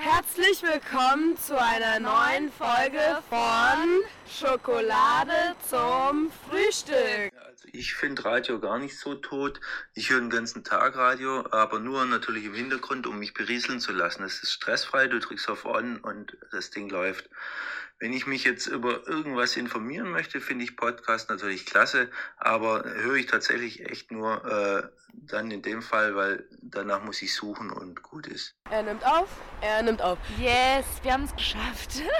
Herzlich willkommen zu einer neuen Folge von Schokolade zum Frühstück. Also ich finde Radio gar nicht so tot. Ich höre den ganzen Tag Radio, aber nur natürlich im Hintergrund, um mich berieseln zu lassen. Es ist stressfrei, du drückst auf On und das Ding läuft. Wenn ich mich jetzt über irgendwas informieren möchte, finde ich Podcast natürlich klasse, aber höre ich tatsächlich echt nur äh, dann in dem Fall, weil danach muss ich suchen und gut ist. Er nimmt auf, er nimmt auf. Yes, wir haben es geschafft.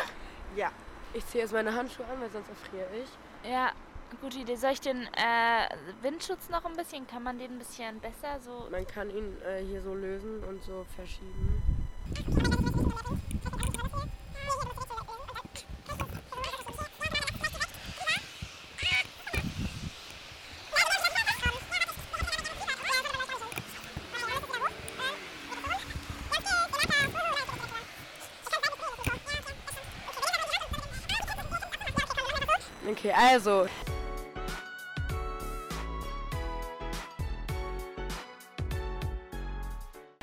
Ja. Ich ziehe jetzt meine Handschuhe an, weil sonst erfriere ich. ja, gute Idee. Soll ich den äh, Windschutz noch ein bisschen, kann man den ein bisschen besser so... Man kann ihn äh, hier so lösen und so verschieben. Okay, also.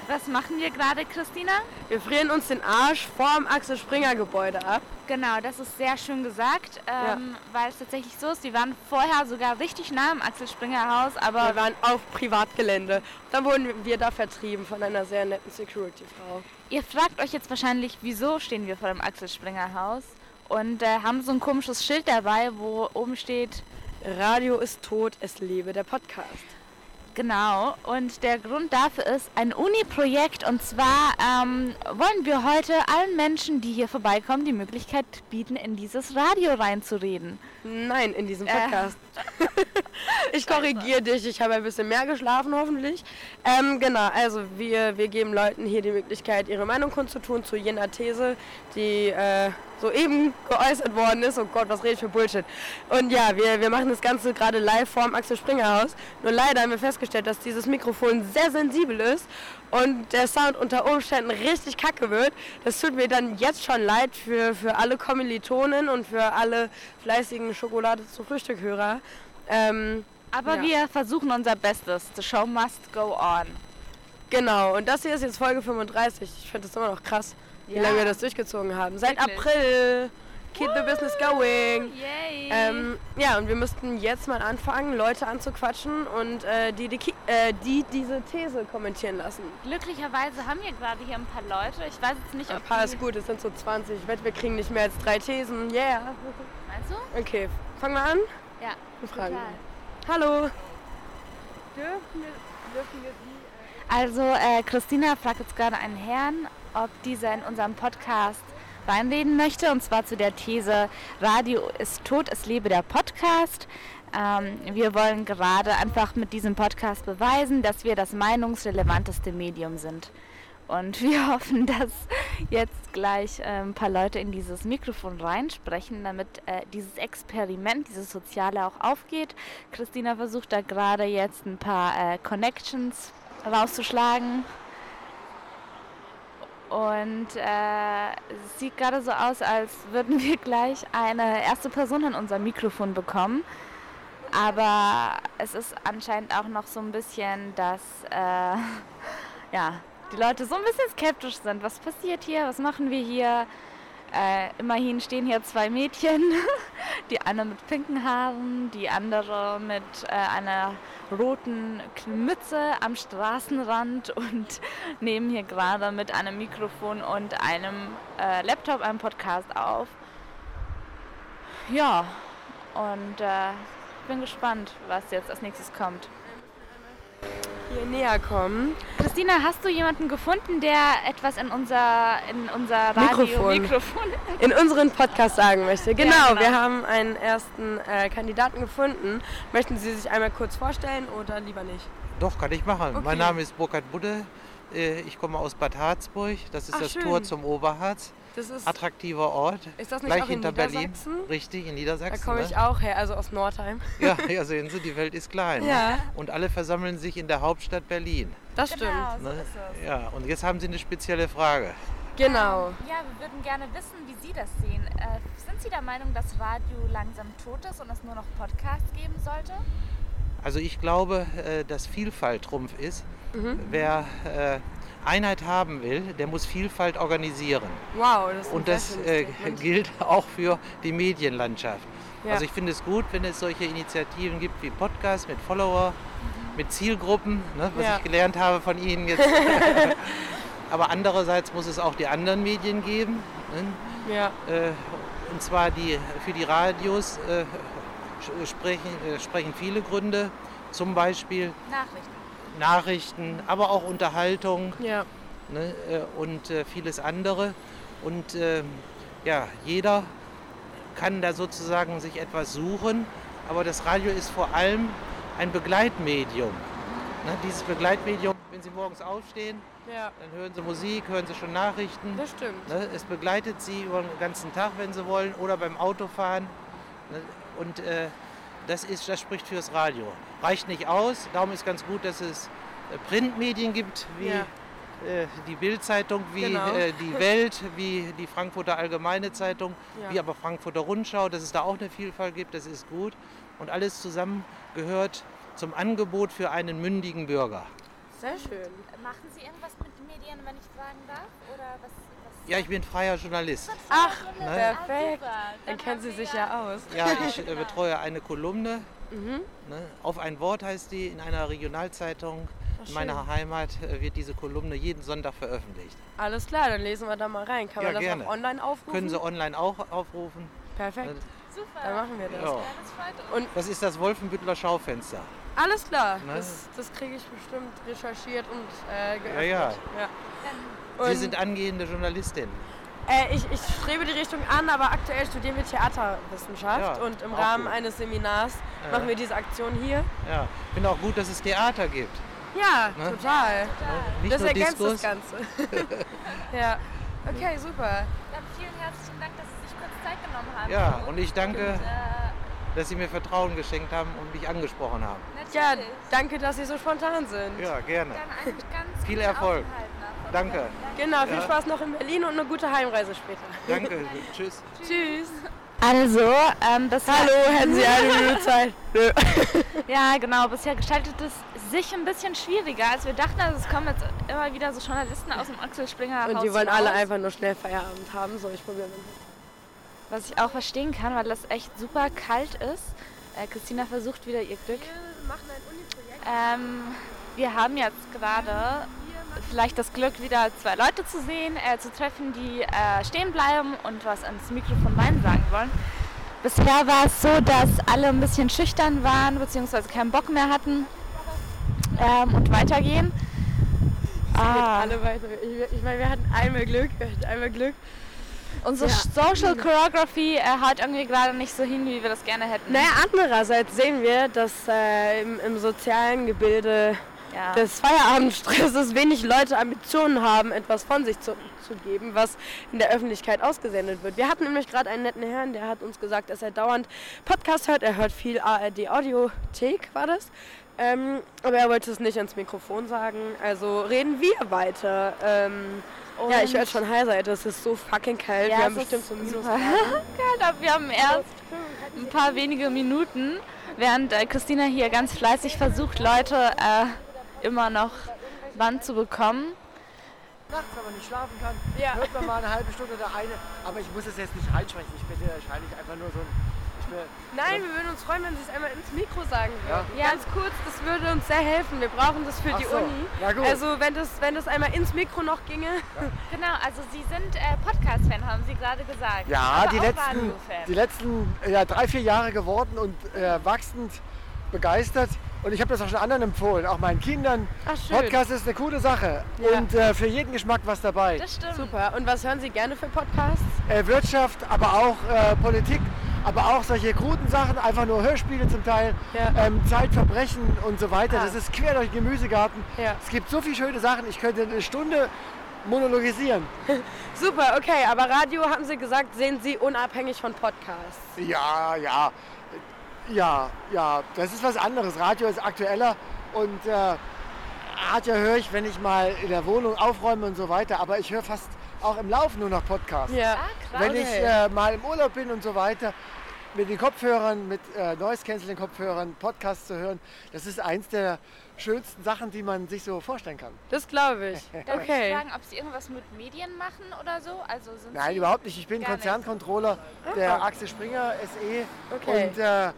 Was machen wir gerade, Christina? Wir frieren uns den Arsch vorm Axel Springer Gebäude ab. Genau, das ist sehr schön gesagt, ähm, weil es tatsächlich so ist, wir waren vorher sogar richtig nah am Axel Springer Haus, Wir aber waren auf Privatgelände. Dann wurden wir da vertrieben von einer sehr netten Security-Frau. ihr fragt euch jetzt wahrscheinlich, wieso stehen wir vor dem Axel Springer Haus und äh, haben so ein komisches Schild dabei, wo oben steht, Radio ist tot, es lebe der Podcast. Genau, und der Grund dafür ist ein Uni-Projekt und zwar ähm, wollen wir heute allen Menschen, die hier vorbeikommen, die Möglichkeit bieten, in dieses Radio reinzureden. Nein, in diesem Äh. Ich korrigiere dich, ich habe ein bisschen mehr geschlafen hoffentlich. Ähm, genau, also wir, wir geben Leuten hier die Möglichkeit, ihre Meinung kundzutun zu jener These, die äh, soeben geäußert worden ist. Oh Gott, was rede ich für Bullshit. Und ja, wir, wir machen das Ganze gerade live vorm Axel Springer Haus. Nur leider haben wir festgestellt, dass dieses Mikrofon sehr sensibel ist und der Sound unter Umständen richtig kacke wird. Das tut mir dann jetzt schon leid für, für alle Kommilitonen und für alle fleißigen Schokolade zu Frühstückhörer. Ähm, Aber Ja. wir versuchen unser Bestes. The show must go on. genau, und das hier ist jetzt Folge 35. Ich finde das immer noch krass, wie Ja. lange wir das durchgezogen haben. Seit Wirklich. April. Keep the business going. Yay! Ähm, ja, und wir müssten jetzt mal anfangen, Leute anzuquatschen und äh, die, die, äh, die diese These kommentieren lassen. Glücklicherweise haben wir gerade hier ein paar Leute. Ich weiß jetzt nicht, Ein ob paar die... ist gut, es sind so 20. Ich wette, wir kriegen nicht mehr als drei Thesen. Yeah. Meinst du? Okay, fangen wir an. Ja. Wir fragen. Total. Hallo. Dürfen wir, dürfen wir Sie... Also, äh, Christina fragt jetzt gerade einen Herrn, ob dieser in unserem Podcast reinreden möchte. Und zwar zu der These, Radio ist tot, es lebe der Podcast. Ähm, wir wollen gerade einfach mit diesem Podcast beweisen, dass wir das meinungsrelevanteste Medium sind. Und wir hoffen, dass jetzt gleich äh, ein paar Leute in dieses Mikrofon reinsprechen, damit äh, dieses Experiment, dieses Soziale auch aufgeht. Christina versucht da gerade jetzt ein paar äh, Connections rauszuschlagen. Und äh, es sieht gerade so aus, als würden wir gleich eine erste Person an unser Mikrofon bekommen. Aber es ist anscheinend auch noch so ein bisschen, dass äh, ja, die Leute so ein bisschen skeptisch sind. Was passiert hier? Was machen wir hier? Äh, immerhin stehen hier zwei Mädchen. Die eine mit pinken Haaren, die andere mit äh, einer roten Mütze am Straßenrand und nehmen hier gerade mit einem Mikrofon und einem äh, Laptop einen Podcast auf. Ja, und äh, ich bin gespannt, was jetzt als nächstes kommt. Hier näher kommen. Christina, hast du jemanden gefunden, der etwas in unser, in unser Radio Mikrofon. Mikrofon In unseren Podcast sagen möchte. Genau, genau. wir haben einen ersten äh, Kandidaten gefunden. Möchten Sie sich einmal kurz vorstellen oder lieber nicht? Doch, kann ich machen. Okay. Mein Name ist Burkhard Budde. Äh, Ich komme aus Bad Harzburg. Das ist Ach, das schön. Tor zum Oberharz. Das ist, Attraktiver Ort. ist das nicht Gleich auch in hinter Berlin. Niedersachsen? Richtig, in Da Niedersachsen. komme ich ne? auch her, also aus Nordheim. Ja, ja, sehen Sie, die Welt ist klein. Ja. Und alle versammeln sich in der Hauptstadt Berlin. Das stimmt. so Ne? ist es. Ja, und jetzt haben Sie eine spezielle Frage. Genau. Ja, wir würden gerne wissen, wie Sie das sehen. Äh, sind Sie der Meinung, dass Radio langsam tot ist und es nur noch Podcasts geben sollte? Also ich glaube, äh, dass Vielfalt Trumpf ist. Mhm. Wer äh, Einheit haben will, der muss Vielfalt organisieren. Wow, das ist Und das äh, gilt auch für die Medienlandschaft. Ja. Also ich finde es gut, wenn es solche Initiativen gibt wie Podcast mit Follower, mit Zielgruppen, ne, was Ja. ich gelernt habe von Ihnen jetzt. Aber andererseits muss es auch die anderen Medien geben. Ne? Ja, Äh, und zwar die, für die Radios äh, sprechen, äh, sprechen viele Gründe, zum Beispiel Nachrichten. Nachrichten, aber auch Unterhaltung ja, ne, äh, und äh, vieles andere. Und ähm, ja, jeder kann da sozusagen sich etwas suchen, aber das Radio ist vor allem ein Begleitmedium. Ne, dieses Begleitmedium, wenn Sie morgens aufstehen, ja, dann hören Sie Musik, hören Sie schon Nachrichten. das stimmt. Ne, es begleitet Sie über den ganzen Tag, wenn Sie wollen, oder beim Autofahren. Ne, und äh, das, ist, das spricht fürs Radio. Reicht nicht aus, darum ist ganz gut, dass es äh, Printmedien gibt, wie Ja. äh, die Bild-Zeitung, wie Genau. äh, die Welt, wie die Frankfurter Allgemeine Zeitung, Ja. wie aber Frankfurter Rundschau, dass es da auch eine Vielfalt gibt, das ist gut. Und alles zusammen gehört zum Angebot für einen mündigen Bürger. Sehr schön. Machen Sie irgendwas mit den Medien, wenn ich fragen darf? Oder was? Ja, ich bin freier Journalist. Ach, Ne? perfekt. Dann kennen Sie sich ja aus. Ja, ich äh, betreue eine Kolumne. Mhm. Ne? Auf ein Wort heißt die in einer Regionalzeitung. Ach, In meiner Heimat äh, wird diese Kolumne jeden Sonntag veröffentlicht. Alles klar, dann lesen wir da mal rein. Kann Ja, man das gerne. auch online aufrufen? Können Sie online auch aufrufen. Perfekt, Super. dann machen wir das. Ja. Ja, das ist das Wolfenbüttler Schaufenster. Alles klar, Ne? das, das kriege ich bestimmt recherchiert und äh, geöffnet. ja. ja. Sie Und, sind angehende Journalistin. äh, ich, ich strebe die Richtung an, aber aktuell studieren wir Theaterwissenschaft Ja, und im Rahmen gut. eines Seminars Ja. machen wir diese Aktion hier. Ja. Ich finde auch gut, dass es Theater gibt. Ja, Ne? total. Ne? Nicht Das ergänzt Diskus. das Ganze. ja. Okay, super. Dann vielen herzlichen Dank, dass Sie sich kurz Zeit genommen haben. Ja, und ich danke- Und, äh, Dass Sie mir Vertrauen geschenkt haben und mich angesprochen haben. Ja, natürlich. danke, dass Sie so spontan sind. Ja, gerne. Dann einen ganz Viel Erfolg. Aufenthalt. Danke. Genau, viel Ja. Spaß noch in Berlin und eine gute Heimreise später. Danke. Tschüss. Tschüss. Also, ähm, bisher, Hallo, hätten Sie eine Minute Zeit? Nö. ja genau, bisher gestaltet es sich ein bisschen schwieriger, als wir dachten. Also es kommen jetzt immer wieder so Journalisten aus dem Axel Springer Und die wollen raus, alle einfach nur schnell Feierabend haben. So, ich probiere mal. Was ich auch verstehen kann, weil das echt super kalt ist. Äh, Christina versucht wieder ihr Glück. Wir machen ein Uni-Projekt. Ähm, wir haben jetzt gerade vielleicht das Glück, wieder zwei Leute zu sehen, äh, zu treffen, die äh, stehen bleiben und was ans Mikrofon rein sagen wollen. Bisher war es so, dass alle ein bisschen schüchtern waren, beziehungsweise keinen Bock mehr hatten ähm, und weitergehen. Ah, Alle weiter. Ich, ich meine, wir hatten einmal Glück. Wir hatten einmal Glück. unsere Ja. Social Choreography äh, haut irgendwie gerade nicht so hin, wie wir das gerne hätten. Naja, andererseits sehen wir, dass äh, im, im sozialen Gebilde Ja. des Feierabendstresses wenig Leute Ambitionen haben, etwas von sich zu, zu geben, was in der Öffentlichkeit ausgesendet wird. Wir hatten nämlich gerade einen netten Herrn, der hat uns gesagt, dass er dauernd Podcast hört. Er hört viel ARD Audiothek, war das. Ähm, aber er wollte es nicht ans Mikrofon sagen. Also reden wir weiter. Ähm, ja, ich werde schon heiser. Das ist so fucking kalt. Ja, wir haben es bestimmt so minus wir haben erst ein paar wenige Minuten, während äh, Christina hier ganz fleißig versucht, Leute äh, immer noch Band zu bekommen. nachts, wenn man nicht schlafen kann, Ja. hört man mal eine halbe Stunde oder eine. Aber ich muss es jetzt nicht reinsprechen. Ich bin ja wahrscheinlich einfach nur so ein. Bin, Nein, wir würden uns freuen, wenn Sie es einmal ins Mikro sagen würden. Ja. Ganz kurz, das würde uns sehr helfen. Wir brauchen das für Ach die so, Uni. ja gut. Also wenn das, wenn das einmal ins Mikro noch ginge. Genau, also Sie sind äh, Podcast-Fan, haben Sie gerade gesagt. ja, die letzten, die letzten ja, drei, vier Jahre geworden und äh, wachsend begeistert. Und ich habe das auch schon anderen empfohlen, auch meinen Kindern. Ach schön. Podcast ist eine coole Sache Ja. und äh, für jeden Geschmack was dabei. Das stimmt. Super. Und was hören Sie gerne für Podcasts? Äh, Wirtschaft, aber auch äh, Politik, aber auch solche kruden Sachen, einfach nur Hörspiele zum Teil, Ja. ähm, Zeitverbrechen und so weiter. Ah. Das ist quer durch den Gemüsegarten. Ja. Es gibt so viele schöne Sachen, ich könnte eine Stunde monologisieren. Super, okay. Aber Radio, haben Sie gesagt, sehen Sie unabhängig von Podcasts. Ja, ja, ja, ja, das ist was anderes. Radio ist aktueller und äh, Radio höre ich, wenn ich mal in der Wohnung aufräume und so weiter. Aber ich höre fast auch im Laufen nur noch Podcasts. Ja. Ah, krass. Wenn ich äh, mal im Urlaub bin und so weiter, mit den Kopfhörern, mit äh, Noise Canceling Kopfhörern, Podcasts zu hören, das ist eins der schönsten Sachen, die man sich so vorstellen kann. Das glaube ich. Darf ich Okay. fragen, ob Sie irgendwas mit Medien machen oder so? Also sind Nein, Sie überhaupt nicht. Ich bin. Konzerncontroller der Axel Springer SE Okay. und äh,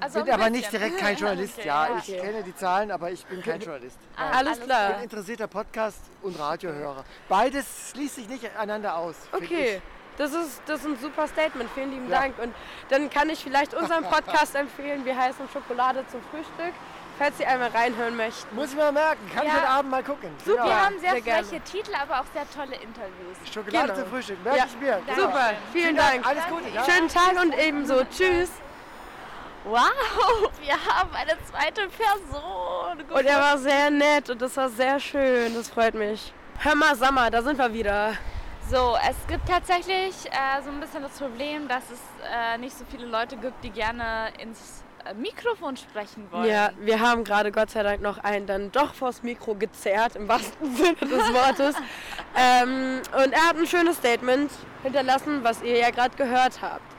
also bin aber nicht bisschen. direkt kein Journalist. Okay, ja, ich kenne die Zahlen, aber ich bin kein Journalist. Ah, Alles Ich klar. bin interessierter Podcast- und Radiohörer. Beides schließt sich nicht einander aus. Okay. ich. Das ist, das ist ein super Statement. Vielen lieben Ja. Dank. Und dann kann ich vielleicht unseren Podcast empfehlen. Wir heißen Schokolade zum Frühstück. Falls Sie einmal reinhören möchten. Muss ich mal merken. Kann ich Ja. heute Abend mal gucken. Wir Genau. haben sehr, sehr gerne. freche Titel, aber auch sehr tolle Interviews. Schokolade Genau. zum Frühstück. Merke Ja. ich mir. Super. Vielen Dank. Alles Gute. Ja? Schönen Tag und ebenso. Tschüss. Wow, wir haben eine zweite Person. Und er war sehr nett und das war sehr schön. Das freut mich. Hör mal, Sammer, da sind wir wieder. So, es gibt tatsächlich äh, so ein bisschen das Problem, dass es äh, nicht so viele Leute gibt, die gerne ins äh, Mikrofon sprechen wollen. Ja, wir haben gerade Gott sei Dank noch einen dann doch vors Mikro gezerrt, im wahrsten Sinne des Wortes. ähm, und er hat ein schönes Statement hinterlassen, was ihr ja gerade gehört habt.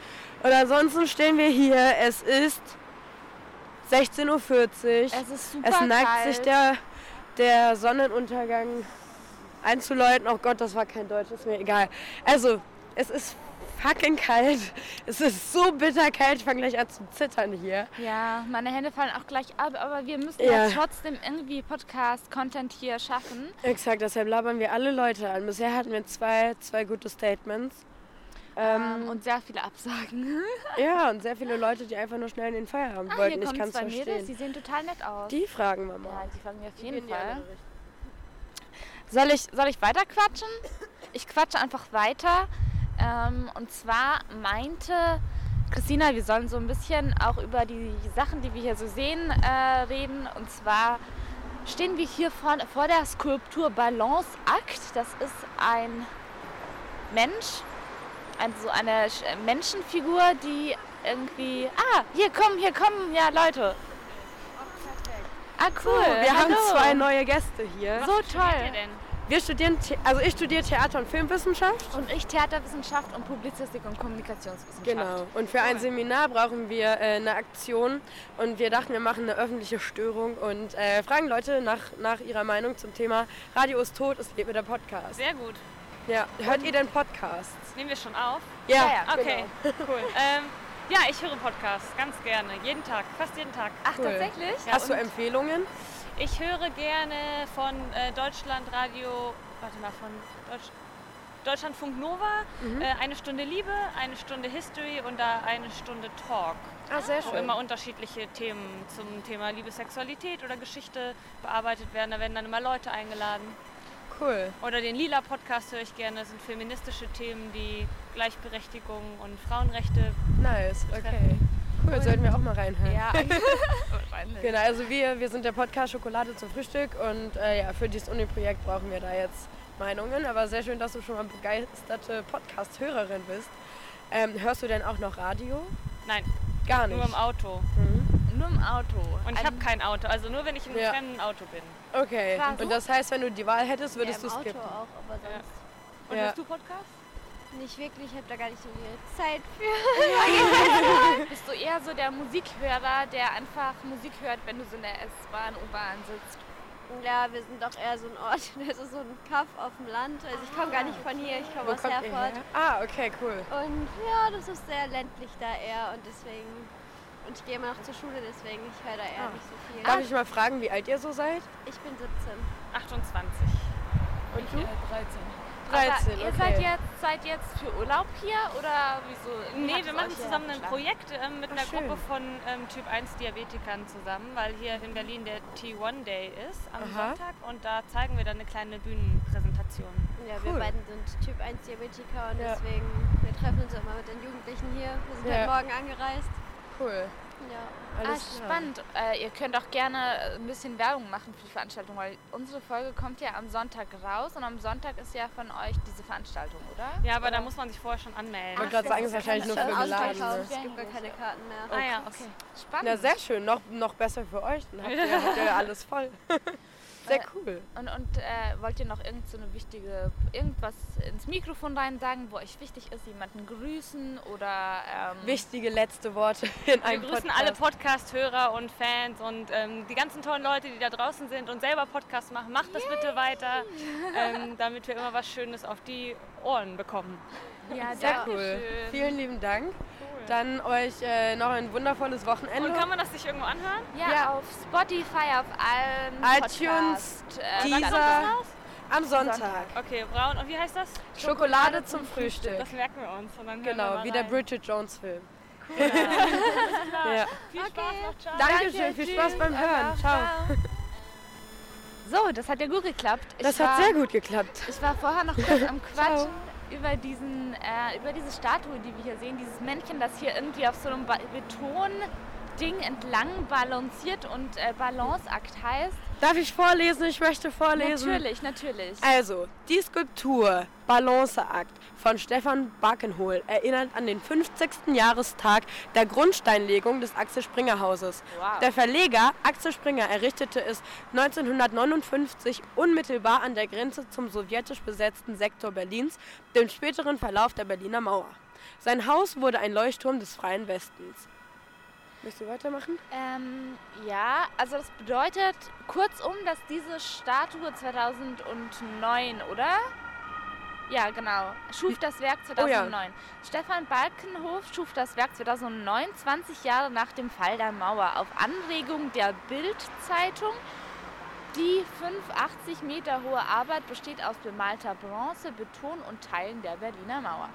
Und ansonsten stehen wir hier, es ist 16.40 Uhr. Es ist super Es neigt kalt. sich der, der Sonnenuntergang einzuläuten. Oh Gott, das war kein Deutsch, ist mir egal. Also, es ist fucking kalt. Es ist so bitter kalt, ich fange gleich an zu zittern hier. Ja, meine Hände fallen auch gleich ab, aber wir müssen Ja. ja. trotzdem irgendwie Podcast-Content hier schaffen. Exakt, deshalb labern wir alle Leute an. Bisher hatten wir zwei, zwei gute Statements. Ähm, Ähm, und sehr viele Absagen. ja, und sehr viele Leute, die einfach nur schnell in den Feierabend Ah, wollten. hier Ich kann es zwei Mädels, verstehen. die sehen total nett aus. Die fragen wir ja, mal. die fragen wir auf jeden Fall. Soll ich, soll ich weiter quatschen? Ich quatsche einfach weiter. Ähm, und zwar meinte Christina, wir sollen so ein bisschen auch über die Sachen, die wir hier so sehen, äh, reden. Und zwar stehen wir hier vor, vor der Skulptur Balance Akt. Das ist ein Mensch, also eine Sch- Menschenfigur, die irgendwie. Ah, hier kommen, hier kommen ja Leute. Ah, cool. Wir haben Hallo. zwei neue Gäste hier. So toll. Wir studieren, also ich studiere Theater- und Filmwissenschaft. Und ich Theaterwissenschaft und Publizistik und Kommunikationswissenschaft. Genau. Und für ein Seminar brauchen wir äh, eine Aktion. Und wir dachten, wir machen eine öffentliche Störung und äh, fragen Leute nach, nach ihrer Meinung zum Thema Radio ist tot, es lebt mit der Podcast. Sehr gut. Ja. Hört ihr denn Podcasts? Nehmen wir schon auf? Ja, ja, Okay, cool. ähm, ja, ich höre Podcasts ganz gerne. Jeden Tag, fast jeden Tag. Ach, Cool. tatsächlich? Ja, Hast du Empfehlungen? ich höre gerne von äh, Deutschlandradio, warte mal, von Deutsch, Deutschlandfunk Nova, Mhm. äh, eine Stunde Liebe, eine Stunde History und da eine Stunde Talk. Ah, sehr Wo immer unterschiedliche Themen zum Thema Liebe, Sexualität oder Geschichte bearbeitet werden. Da werden dann immer Leute eingeladen. Cool. Oder den Lila-Podcast höre ich gerne. Das sind feministische Themen, die Gleichberechtigung und Frauenrechte. Nice, okay. Cool, sollten wir auch mal reinhören. Ja. Genau, also wir, wir sind der Podcast Schokolade zum Frühstück und äh, ja, für dieses Uni-Projekt brauchen wir da jetzt Meinungen. Aber sehr schön, dass du schon mal begeisterte Podcast-Hörerin bist. Ähm, hörst du denn auch noch Radio? Nein, Gar nicht. nur im Auto. Mhm. Nur im Auto. Und ich habe kein Auto. Also nur wenn ich in Ja. fremden Auto bin. Okay. Krass. Und das heißt, wenn du die Wahl hättest, würdest ja, du im skippen. Auto auch, aber sonst Und Ja. hörst du Podcast? nicht wirklich. Ich habe da gar nicht so viel Zeit für. Bist du eher so der Musikhörer, der einfach Musik hört, wenn du so in der S-Bahn, U-Bahn sitzt? Ja, wir sind doch eher so ein Ort, das ist so ein Kaff auf dem Land. Also ich komme gar nicht von hier, ich komme aus Herford. her? Ah, okay, cool. Und ja, das ist sehr ländlich da eher und deswegen. Und ich gehe immer noch zur Schule, deswegen ich höre da eher Ah. nicht so viel. Darf ich mal fragen, wie alt ihr so seid? Ich bin 17. 28. Und du? 13. 13, Aber ihr okay. seid jetzt, seid jetzt für Urlaub hier oder wieso? Nee, wir machen zusammen ein Projekt ähm, mit Ach, einer schön. Gruppe von ähm, Typ 1 Diabetikern zusammen, weil hier in Berlin der T1 Day ist am Aha. Sonntag und da zeigen wir dann eine kleine Bühnenpräsentation. Ja, Cool. wir beiden sind Typ 1 Diabetiker und Ja. deswegen, wir treffen uns immer mit den Jugendlichen hier. Wir sind Ja. heute Morgen angereist. Cool. Ja. Ah, Alles klar. spannend. Äh, ihr könnt auch gerne ein bisschen Werbung machen für die Veranstaltung, weil unsere Folge kommt ja am Sonntag raus und am Sonntag ist ja von euch diese Veranstaltung, oder? Ja, aber da Oder? muss man sich vorher schon anmelden. Ich wollte gerade sagen, es ist wahrscheinlich nur für. Geladene. Es gibt gar keine Karten mehr. Ah ja, okay. Spannend. Na, sehr schön. Noch, noch besser für euch. Dann habt ihr, habt ihr alles voll. Sehr Äh, cool. Und, und äh, wollt ihr noch irgend so eine wichtige, irgendwas ins Mikrofon rein sagen, wo euch wichtig ist, jemanden grüßen oder ähm, Wichtige letzte Worte in Wir einem grüßen Podcast. alle Podcast-Hörer und Fans und ähm, die ganzen tollen Leute, die da draußen sind und selber Podcasts machen. Macht das bitte weiter, ähm, damit wir immer was Schönes auf die Ohren bekommen. Ja, Sehr cool. schön. Vielen lieben Dank. Dann euch äh, noch ein wundervolles Wochenende. Und kann man das sich irgendwo anhören? Ja, Ja. auf Spotify, auf allen iTunes, äh, Deezer. Am Sonntag. Okay, braun. Und wie heißt das? Schokolade zum Frühstück. Das merken wir uns. Und dann hören wir Genau, mal wie der rein. Bridget Jones Film. Cool. Ja. Viel Spaß noch. Ciao. Dankeschön, viel Spaß tschüss, beim Hören. Anna, Ciao. So, das hat ja gut geklappt. Ich Das war, hat sehr gut geklappt. Ich war vorher noch kurz am Quatschen über, diesen, äh, über diese Statue, die wir hier sehen. Dieses Männchen, das hier irgendwie auf so einem ba Betonding entlang balanciert und äh, Balanceakt heißt. Darf ich vorlesen? Ich möchte vorlesen. Natürlich, natürlich. Also, die Skulptur Balanceakt von Stefan Bakenhol erinnert an den 50. Jahrestag der Grundsteinlegung des Axel Springer Hauses. Wow. Der Verleger Axel Springer errichtete es 1959 unmittelbar an der Grenze zum sowjetisch besetzten Sektor Berlins, dem späteren Verlauf der Berliner Mauer. Sein Haus wurde ein Leuchtturm des freien Westens. Möchtest du weitermachen? Ähm, ja, also das bedeutet kurzum, dass diese Statue 2009, oder? Ja, genau. Schuf das Werk Oh ja. 2009. Stefan Balkenhof schuf das Werk 2009, 20 Jahre nach dem Fall der Mauer, auf Anregung der Bild-Zeitung. Die 580 Meter hohe Arbeit besteht aus bemalter Bronze, Beton und Teilen der Berliner Mauer.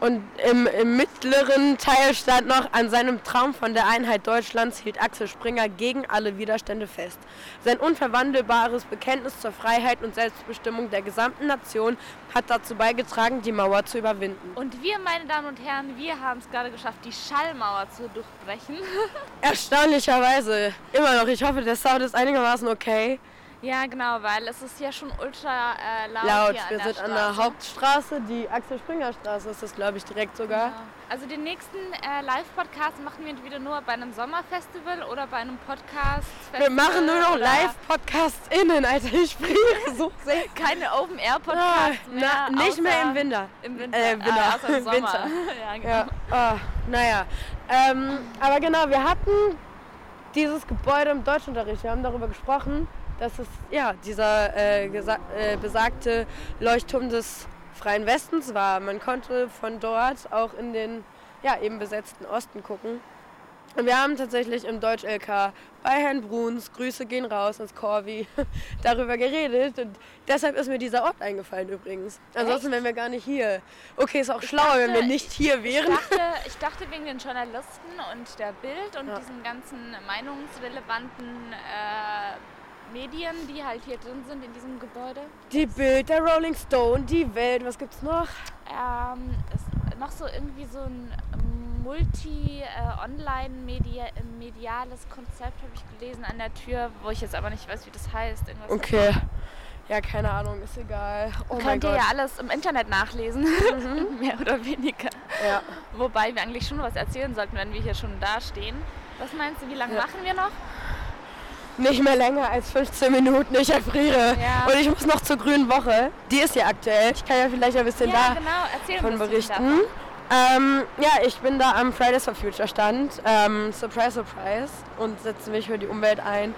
Und im, im mittleren Teil stand noch, an seinem Traum von der Einheit Deutschlands hielt Axel Springer gegen alle Widerstände fest. Sein unverwandelbares Bekenntnis zur Freiheit und Selbstbestimmung der gesamten Nation hat dazu beigetragen, die Mauer zu überwinden. Und wir, meine Damen und Herren, wir haben es gerade geschafft, die Schallmauer zu durchbrechen. Erstaunlicherweise immer noch. Ich hoffe, der Sound ist einigermaßen okay. Ja, genau, weil es ist ja schon ultra äh, laut, Laut. hier an Wir der sind an der Straße. Hauptstraße, die Axel Springer Straße ist das, glaube ich, direkt sogar. Ja. Also den nächsten äh, Live-Podcast machen wir entweder nur bei einem Sommerfestival oder bei einem Podcast. Wir machen nur noch Live-Podcasts innen, Alter. Ich friere so sehr. Keine Ah, Open-Air-Podcasts mehr. na, nicht mehr im Winter. Im Winter. Äh, Winter. Ah, außer im Sommer. Winter. ja, genau. Ja, ah, naja. Ähm, aber genau, wir hatten dieses Gebäude im Deutschunterricht. Wir haben darüber gesprochen, dass es ja dieser äh, äh, besagte Leuchtturm des Freien Westens war. Man konnte von dort auch in den ja, eben besetzten Osten gucken. Und wir haben tatsächlich im Deutsch-LK bei Herrn Bruns, Grüße gehen raus ins Corvi, darüber geredet. Und deshalb ist mir dieser Ort eingefallen übrigens. Ansonsten wären wir gar nicht hier. Okay, ist auch schlauer, wenn wir dachte, nicht hier Ich wären. dachte, ich dachte wegen den Journalisten und der Bild und Ja. diesen ganzen meinungsrelevanten äh, Medien, die halt hier drin sind in diesem Gebäude. Die Bild, der Rolling Stone, die Welt, was gibt's noch? Ähm, ist noch so irgendwie so ein multi-online-mediales Konzept habe ich gelesen an der Tür, wo ich jetzt aber nicht weiß, wie das heißt. Irgendwas Okay. Ja, keine Ahnung, ist egal. Oh Könnt ihr ja alles im Internet nachlesen, mehr oder weniger. Ja. Wobei wir eigentlich schon was erzählen sollten, wenn wir hier schon da stehen. Was meinst du, wie lange Ja. machen wir noch? Nicht mehr länger als 15 Minuten, ich erfriere. Ja. Und ich muss noch zur Grünen Woche. Die ist ja aktuell. Ich kann ja vielleicht ein bisschen ja, da genau, von berichten. Ähm, ja, ich bin da am Fridays for Future Stand. Ähm, surprise, surprise. Und setze mich für die Umwelt ein.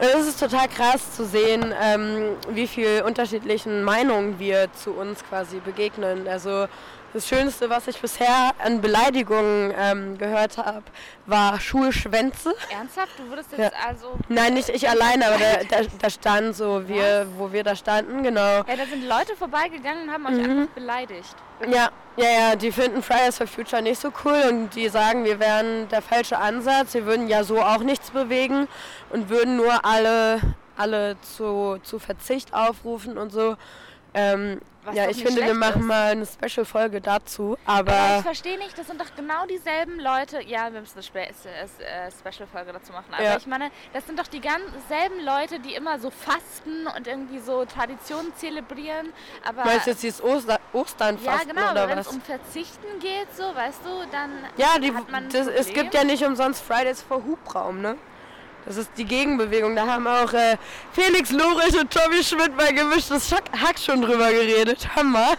Und Es ist total krass zu sehen, ähm, wie viel unterschiedlichen Meinungen wir zu uns quasi begegnen. Also das Schönste, was ich bisher an Beleidigungen ähm, gehört habe, war Schulschwänze. Ernsthaft? Du würdest Ja. jetzt also... Nein, nicht ich alleine, aber da, da, da stand so, wir, wo wir da standen, genau. Ja, da sind Leute vorbeigegangen und haben euch Mhm. einfach beleidigt. Ja, ja, ja, die finden Fridays for Future nicht so cool und die sagen, wir wären der falsche Ansatz. Wir würden ja so auch nichts bewegen und würden nur alle, alle zu, zu Verzicht aufrufen und so. Ähm, Was ja, ich finde, wir machen ist. mal eine Special-Folge dazu, Aber ich aber verstehe nicht, das sind doch genau dieselben Leute. Ja, wir müssen eine Spe äh, Special-Folge dazu machen. Aber Ja. ich meine, das sind doch die ganz selben Leute, die immer so fasten und irgendwie so Traditionen zelebrieren. Aber meinst du jetzt dieses Oster Ostern ja, genau, oder wenn es um Verzichten geht, so, weißt du, dann Ja, die, hat man das, es gibt ja nicht umsonst Fridays for Hubraum, ne? Das ist die Gegenbewegung. Da haben auch äh, Felix Lorich und Tommy Schmidt bei gemischtes Hack schon drüber geredet. Hammer.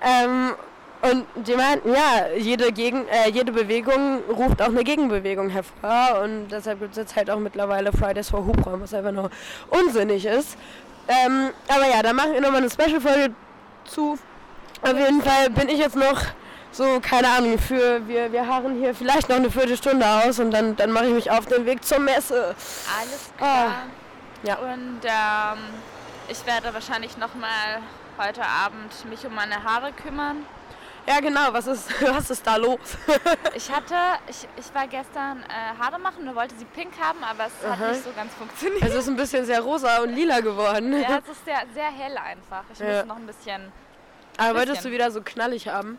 Ähm, und die meinten, ja, jede, Gegen äh, jede Bewegung ruft auch eine Gegenbewegung hervor. Und deshalb gibt es jetzt halt auch mittlerweile Fridays for Hubraum, was einfach nur unsinnig ist. Ähm, aber ja, da machen wir nochmal eine Special-Folge zu. Auf jeden Fall bin ich jetzt noch so, keine Ahnung, für wir, wir harren hier vielleicht noch eine Viertelstunde aus und dann, dann mache ich mich auf den Weg zur Messe. Alles klar. Ja. Und ähm, ich werde wahrscheinlich nochmal heute Abend mich um meine Haare kümmern. Ja, genau, was ist, was ist da los? Ich hatte, ich, ich war gestern äh, Haare machen und wollte sie pink haben, aber es hat Aha. nicht so ganz funktioniert. es ist ein bisschen sehr rosa und lila geworden. ja, es ist sehr, sehr hell einfach. Ich Ja. muss noch ein bisschen. Aber wolltest bisschen. du wieder so knallig haben?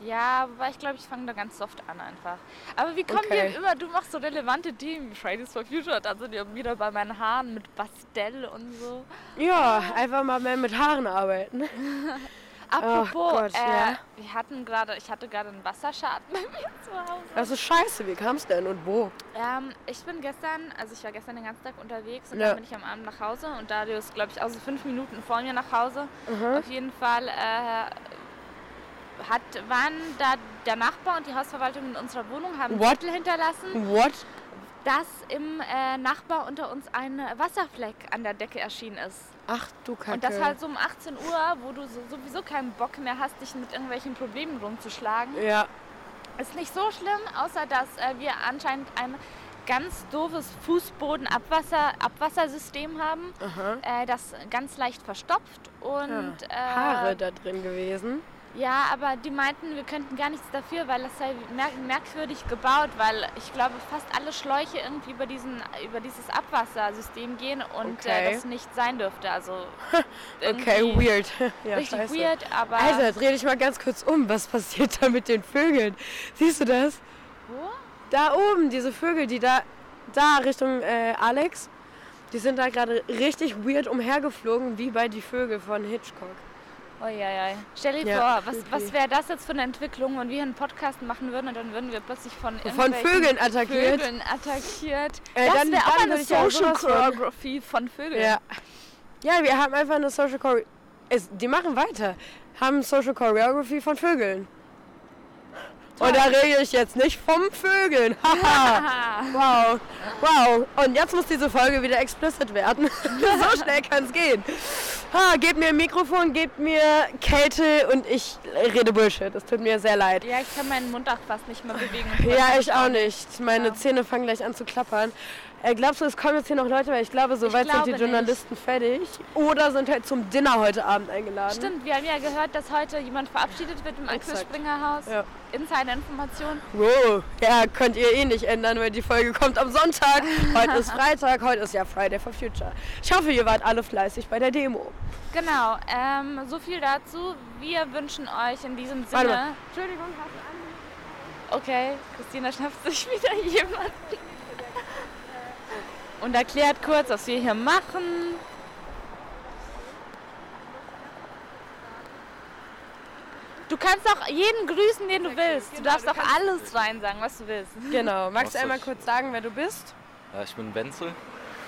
Ja, wobei ich glaube, ich fange da ganz soft an einfach. Aber wie kommen Okay. wir immer? Du machst so relevante Themen. Fridays for Future, dann sind wir wieder bei meinen Haaren mit Pastell und so. Ja, einfach mal mehr mit Haaren arbeiten. Apropos, Gott, äh, ja. wir hatten gerade, ich hatte gerade einen Wasserschaden bei mir zu Hause. Das ist scheiße, wie kam es denn und wo? Ähm, ich bin gestern, also ich war gestern den ganzen Tag unterwegs und Ja. dann bin ich am Abend nach Hause und Darius, glaube ich, auch so fünf Minuten vor mir nach Hause. Mhm. Auf jeden Fall äh, hat, waren da der Nachbar und die Hausverwaltung in unserer Wohnung haben What? Zettel hinterlassen, What? dass im äh, Nachbar unter uns ein Wasserfleck an der Decke erschienen ist. Ach du Kacke. Und das halt so um 18 Uhr, wo du so, sowieso keinen Bock mehr hast, dich mit irgendwelchen Problemen rumzuschlagen. Ja, Ist nicht so schlimm, außer dass äh, wir anscheinend ein ganz doofes Fußboden-Abwasser Abwassersystem haben, äh, das ganz leicht verstopft und äh, Haare da drin gewesen. Ja, aber die meinten, wir könnten gar nichts dafür, weil das sei merk merkwürdig gebaut, weil ich glaube, fast alle Schläuche irgendwie über diesen über dieses Abwassersystem gehen und Okay. äh, das nicht sein dürfte. Also Okay, weird. ja, richtig scheiße. weird, aber Alter, dreh dich mal ganz kurz um. Was passiert da mit den Vögeln? Siehst du das? Wo? Da oben, diese Vögel, die da, da Richtung äh, Alex, die sind da gerade richtig weird umhergeflogen, wie bei die Vögel von Hitchcock. Uiuiui. Stell dir Ja, vor, was, was wäre das jetzt für eine Entwicklung, wenn wir einen Podcast machen würden und dann würden wir plötzlich von, Von Vögeln attackiert. Vögeln attackiert. Äh, das dann- wäre auch eine ja Social Choreography von Vögeln. Ja. Ja, wir haben einfach eine Social Chore es, Die machen weiter. Haben Social Choreography von Vögeln. Und da rede ich jetzt nicht vom Vögeln. Wow. Wow. Und jetzt muss diese Folge wieder explicit werden. so schnell kann es gehen. Ha, gebt mir ein Mikrofon, gebt mir Kälte und ich rede Bullshit. Es tut mir sehr leid. Ja, ich kann meinen Mund auch fast nicht mehr bewegen. Ja, ich auch nicht. Meine Ja. Zähne fangen gleich an zu klappern. Äh, glaubst du, es kommen jetzt hier noch Leute? Weil ich glaube, soweit sind glaube die nicht. Journalisten fertig. Oder sind halt zum Dinner heute Abend eingeladen. Stimmt, wir haben ja gehört, dass heute jemand verabschiedet wird im Exakt. Axel-Springer-Haus. Ja. Insider-Information. Wow. Ja, könnt ihr eh nicht ändern, weil die Folge kommt am Sonntag. Heute ist Freitag, heute ist ja Friday for Future. Ich hoffe, ihr wart alle fleißig bei der Demo. Genau, ähm, so viel dazu. Wir wünschen euch in diesem Warte Sinne... mal. Entschuldigung, hast du Okay, Christina schnappt sich wieder jemand. Und erklärt kurz, was wir hier machen. Du kannst auch jeden grüßen, den du willst. Du darfst auch alles rein sagen, was du willst. Genau. Magst du einmal ich- kurz sagen, wer du bist? Ja, ich bin Wenzel.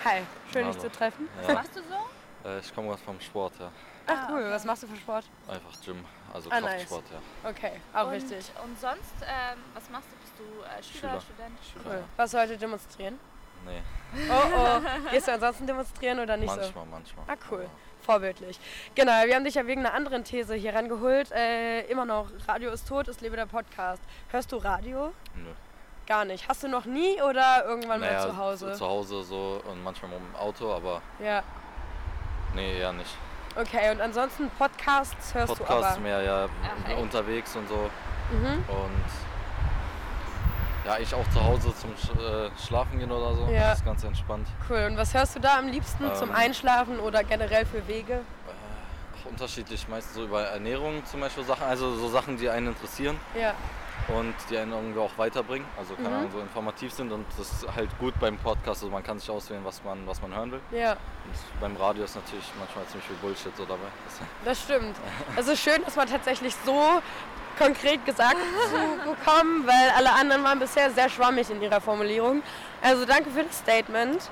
Hi, schön dich zu treffen. Was machst du so? äh, ich komme gerade vom Sport, ja. Ach cool, was machst du für Sport? Einfach Gym, also Ah, nice. Kraftsport, ja. Okay, auch und, richtig. Und sonst, ähm, was machst du? Bist du äh, Schüler, Schüler. Student? Cool. Was du heute demonstrieren? Nee, Oh oh. Gehst du ansonsten demonstrieren oder nicht so? manchmal, manchmal. Ah, cool. Aber Vorbildlich. Genau, wir haben dich ja wegen einer anderen These hier rangeholt. Äh, immer noch, Radio ist tot, es lebe der Podcast. Hörst du Radio? Nö. Gar nicht. Hast du noch nie oder irgendwann Naja, mal zu Hause? Zu Hause so und manchmal im Auto, aber Ja. nee, eher nicht. Okay, und ansonsten Podcasts hörst du Podcasts aber. mehr, ja, Ach, echt? unterwegs und so. Mhm. Und ja, ich auch zu Hause zum äh, Schlafen gehen oder so. Ja. Das ist ganz entspannt. Cool. Und was hörst du da am liebsten zum Ähm. Einschlafen oder generell für Wege? Äh, auch unterschiedlich, meistens so über Ernährung zum Beispiel Sachen, also so Sachen, die einen interessieren. Ja. und die einen irgendwie auch weiterbringen, also keine Mhm. Ahnung, so informativ sind und das ist halt gut beim Podcast, also man kann sich auswählen, was man, was man hören will. Ja, Und beim Radio ist natürlich manchmal ziemlich viel Bullshit so dabei. Das stimmt. Es ist schön, dass man tatsächlich so konkret gesagt zu bekommen, weil alle anderen waren bisher sehr schwammig in ihrer Formulierung. Also danke für das Statement.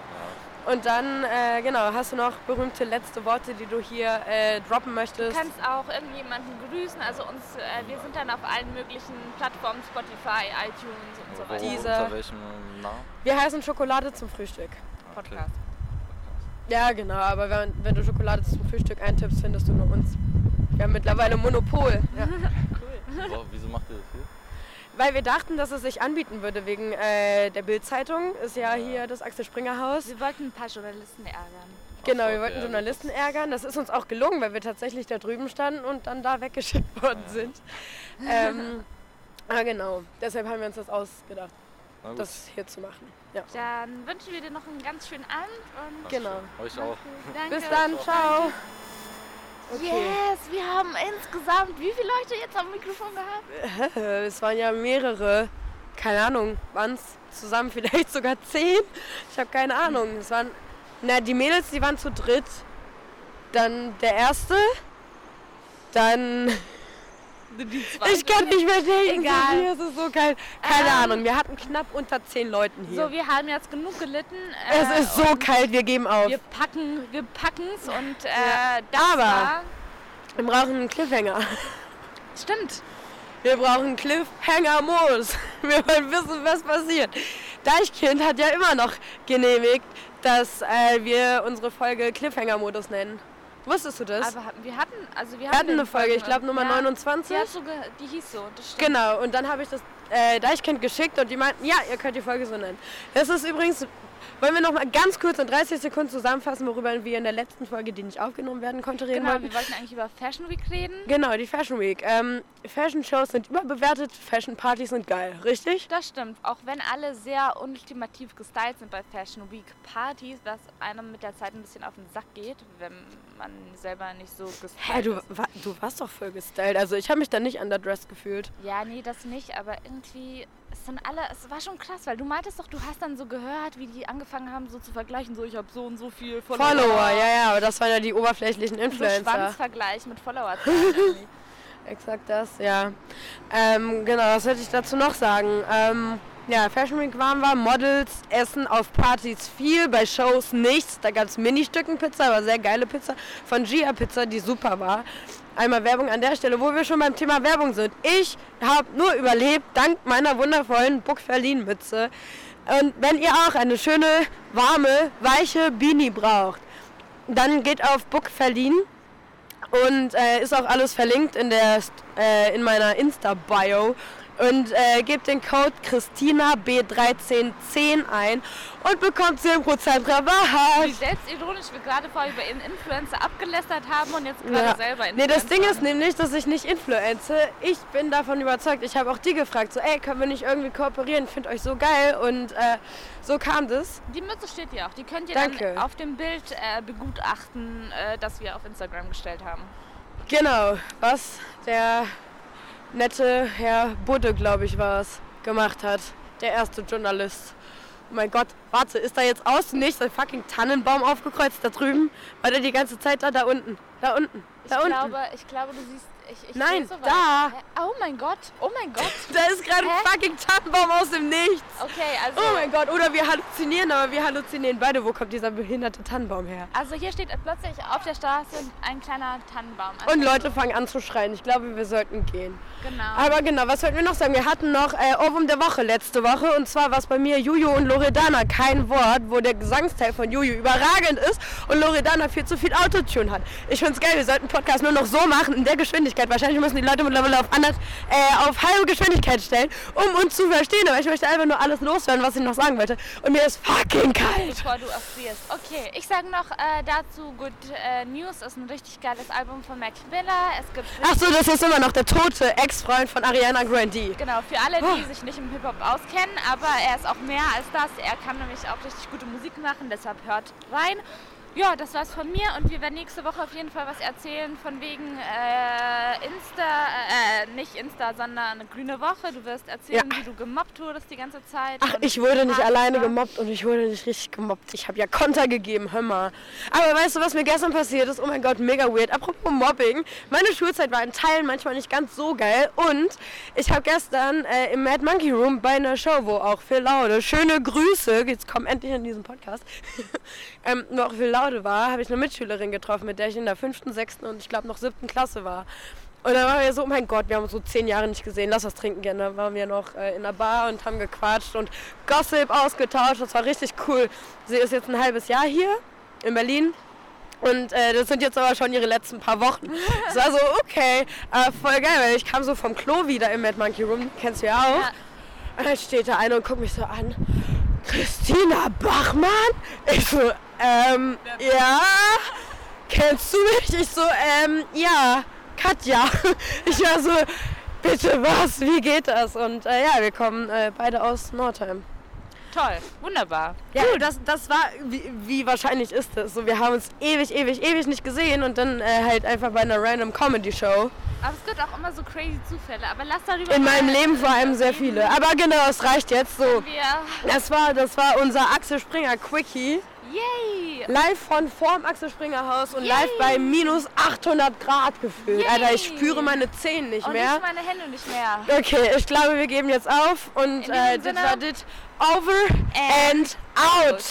Und dann, äh, genau, hast du noch berühmte letzte Worte, die du hier äh, droppen Du möchtest? kannst auch irgendjemanden grüßen. Also uns, äh, wir sind dann auf allen möglichen Plattformen, Spotify, iTunes und so weiter. Dieser- Unter welchem Namen? Wir heißen Schokolade zum Frühstück. Podcast. Ja, genau, aber wenn, wenn du Schokolade zum Frühstück eintippst, findest du nur uns. Wir haben mittlerweile Monopol. Ja. Wo, wieso macht ihr das hier? Weil wir dachten, dass es sich anbieten würde wegen äh, der Bild-Zeitung. Ist ja hier das Axel Springer Haus. Wir wollten ein paar Journalisten ärgern. Genau, so, wir wollten Journalisten ärgern. Das ist uns auch gelungen, weil wir tatsächlich da drüben standen und dann da weggeschickt worden sind. Ähm, ah, genau. Deshalb haben wir uns das ausgedacht, das hier zu machen. Ja. Dann wünschen wir dir noch einen ganz schönen Abend und Genau. Euch auch. danke. Bis dann, ciao. Okay. Yes, wir haben insgesamt wie viele Leute jetzt am Mikrofon gehabt? Es waren ja mehrere, keine Ahnung, waren es zusammen vielleicht sogar zehn? Ich habe keine Ahnung. Es waren, na, die Mädels, die waren zu dritt. Dann der erste, dann, ich kann nicht mehr denken, Egal. Es ist so geil. Keine Ähm, Ahnung, wir hatten knapp unter zehn Leuten hier. So, wir haben jetzt genug gelitten. es äh, ist so und kalt, wir geben auf. Wir packen, wir packen's und äh, Ja, das aber- war, Wir brauchen einen Cliffhanger. stimmt. Wir brauchen Cliffhanger-Modus. Wir wollen wissen, was passiert. Deichkind hat ja immer noch genehmigt, dass äh, wir unsere Folge Cliffhanger-Modus nennen. Wusstest du das? Aber wir hatten, also wir, wir hatten eine Folge, ich glaube Nummer ja, 29. Die, so die hieß so, das stimmt. Genau, und dann habe ich das äh, Deichkind geschickt und die meinten, ja, ihr könnt die Folge so nennen. Das ist übrigens, wollen wir noch mal ganz kurz in 30 Sekunden zusammenfassen, worüber wir in der letzten Folge, die nicht aufgenommen werden konnte, reden Genau, wollten. wir wollten eigentlich über Fashion Week reden. Genau, die Fashion Week. Ähm, Fashion-Shows sind überbewertet, Fashion-Partys sind geil, richtig? Das stimmt, auch wenn alle sehr ultimativ gestylt sind bei Fashion Week Partys, was einem mit der Zeit ein bisschen auf den Sack geht, wenn man selber nicht so gestylt Hä, du, ist. wa, du warst doch voll gestylt. Also ich habe mich da nicht underdressed gefühlt. Ja, nee, das nicht, aber irgendwie, es sind alle, es war schon krass, weil du meintest doch, du hast dann so gehört, wie die angefangen haben, so zu vergleichen, so ich habe so und so viel Follower. Follower, ja, ja, aber das waren ja die oberflächlichen So Influencer. Schwanzvergleich mit irgendwie. Exakt das, ja. Ähm, genau, was sollte ich dazu noch sagen? Ähm, ja, Fashion Week waren wir, Models essen auf Partys viel, bei Shows nichts. Da gab es Mini-Stücken-Pizza, aber sehr geile Pizza von Gia Pizza, die super war. Einmal Werbung an der Stelle, wo wir schon beim Thema Werbung sind. Ich habe nur überlebt, dank meiner wundervollen Buck Verlin Mütze. Und wenn ihr auch eine schöne, warme, weiche Beanie braucht, dann geht auf Buck Verlin und äh, ist auch alles verlinkt in, der, äh, in meiner Insta-Bio. Und äh, gebt den Code ChristinaB1310 ein und bekommt 10% Wie Rabatt. selbstironisch wir gerade vorher über Influencer abgelästert haben und jetzt gerade Ja. selber Nee, das Influencer Ding ist nämlich, dass ich nicht influenze. Ich bin davon überzeugt. Ich habe auch die gefragt, so, ey, können wir nicht irgendwie kooperieren? Ich finde euch so geil. Und äh, so kam das. Die Mütze steht hier auch. Die könnt ihr Danke. dann auf dem Bild äh, begutachten, äh, das wir auf Instagram gestellt haben. Genau, was der nette Herr Budde, glaube ich, war es, gemacht hat. Der erste Journalist. Oh mein Gott, warte, ist da jetzt außen nicht ein fucking Tannenbaum aufgekreuzt da drüben? War der die ganze Zeit da, da unten? Da unten, da ich, unten. glaube, ich glaube, du siehst. Ich, ich Nein, so da. Oh mein Gott, oh mein Gott. Da ist gerade ein fucking Tannenbaum aus dem Nichts. Okay, also. Oh mein Gott, oder wir halluzinieren, aber wir halluzinieren beide. Wo kommt dieser behinderte Tannenbaum her? Also hier steht plötzlich auf der Straße ein kleiner Tannenbaum. Und Also, Leute fangen an zu schreien. Ich glaube, wir sollten gehen. Genau. Aber genau, was wollten wir noch sagen? Wir hatten noch äh, Ohrwurm der Woche letzte Woche. Und zwar war es bei mir Juju und Loredana. Kein Wort, wo der Gesangsteil von Juju überragend ist und Loredana viel zu viel Autotune hat. Ich find's geil, wir sollten Podcast nur noch so machen, in der Geschwindigkeit. Wahrscheinlich müssen die Leute mittlerweile auf, anders, äh, auf halbe Geschwindigkeit stellen, um uns zu verstehen. Aber ich möchte einfach nur alles loswerden, was ich noch sagen wollte. Und mir ist fucking kalt. Bevor du erfrierst. Okay, ich sage noch äh, dazu, Good äh, News ist ein richtig geiles Album von Mac Miller. Es gibt Ach so, das ist immer noch der tote Ex-Freund von Ariana Grande. Genau, für alle, die Oh. sich nicht im Hip-Hop auskennen, aber er ist auch mehr als das. Er kann nämlich auch richtig gute Musik machen, deshalb hört rein. Ja, das war's von mir und wir werden nächste Woche auf jeden Fall was erzählen von wegen äh, Insta, äh, nicht Insta, sondern eine grüne Woche. Du wirst erzählen, Ja. wie du gemobbt wurdest die ganze Zeit. Ach, ich wurde nicht hart alleine war. gemobbt und ich wurde nicht richtig gemobbt. Ich habe ja Konter gegeben, hör mal. Aber weißt du, was mir gestern passiert ist? Oh mein Gott, mega weird. Apropos Mobbing. Meine Schulzeit war in Teilen manchmal nicht ganz so geil. Und ich habe gestern äh, im Mad Monkey Room bei einer Show, wo auch Phil Laude, schöne Grüße, jetzt kommen endlich in diesen Podcast, ähm, auch Phil Laude war, habe ich eine Mitschülerin getroffen, mit der ich in der fünften, sechsten und ich glaube noch siebten Klasse war. Und dann waren wir so, oh mein Gott, wir haben uns so zehn Jahre nicht gesehen, lass was trinken gehen. Dann waren wir noch äh, in der Bar und haben gequatscht und Gossip ausgetauscht. Das war richtig cool. Sie ist jetzt ein halbes Jahr hier in Berlin. Und äh, das sind jetzt aber schon ihre letzten paar Wochen. Das war so, okay, äh, voll geil, weil ich kam so vom Klo wieder im Mad Monkey Room, kennst du ja auch. Ja. Und dann steht da eine und guckt mich so an. Christina Bachmann? Ich so, ähm, ja. Kennst du mich? Ich so, ähm, ja, Katja. Ich war so, bitte was, wie geht das? Und äh, ja, wir kommen äh, beide aus Nordheim. Toll, wunderbar. Ja, das, das war, wie, wie wahrscheinlich ist das? So, wir haben uns ewig, ewig, ewig nicht gesehen und dann äh, halt einfach bei einer random Comedy Show. Aber es gibt auch immer so crazy Zufälle. Aber lass darüber In meinem Leben vor allem sehr viele. Aber genau, es reicht jetzt so. Das war, das war unser Axel Springer Quickie. Yay! Live von vorm Axel Springer Haus und Yay. live bei minus 800 Grad gefühlt. Yay. Alter, ich spüre meine Zehen nicht Und mehr. ich meine Hände nicht mehr. Okay, ich glaube, wir geben jetzt auf und äh, das war das over and out.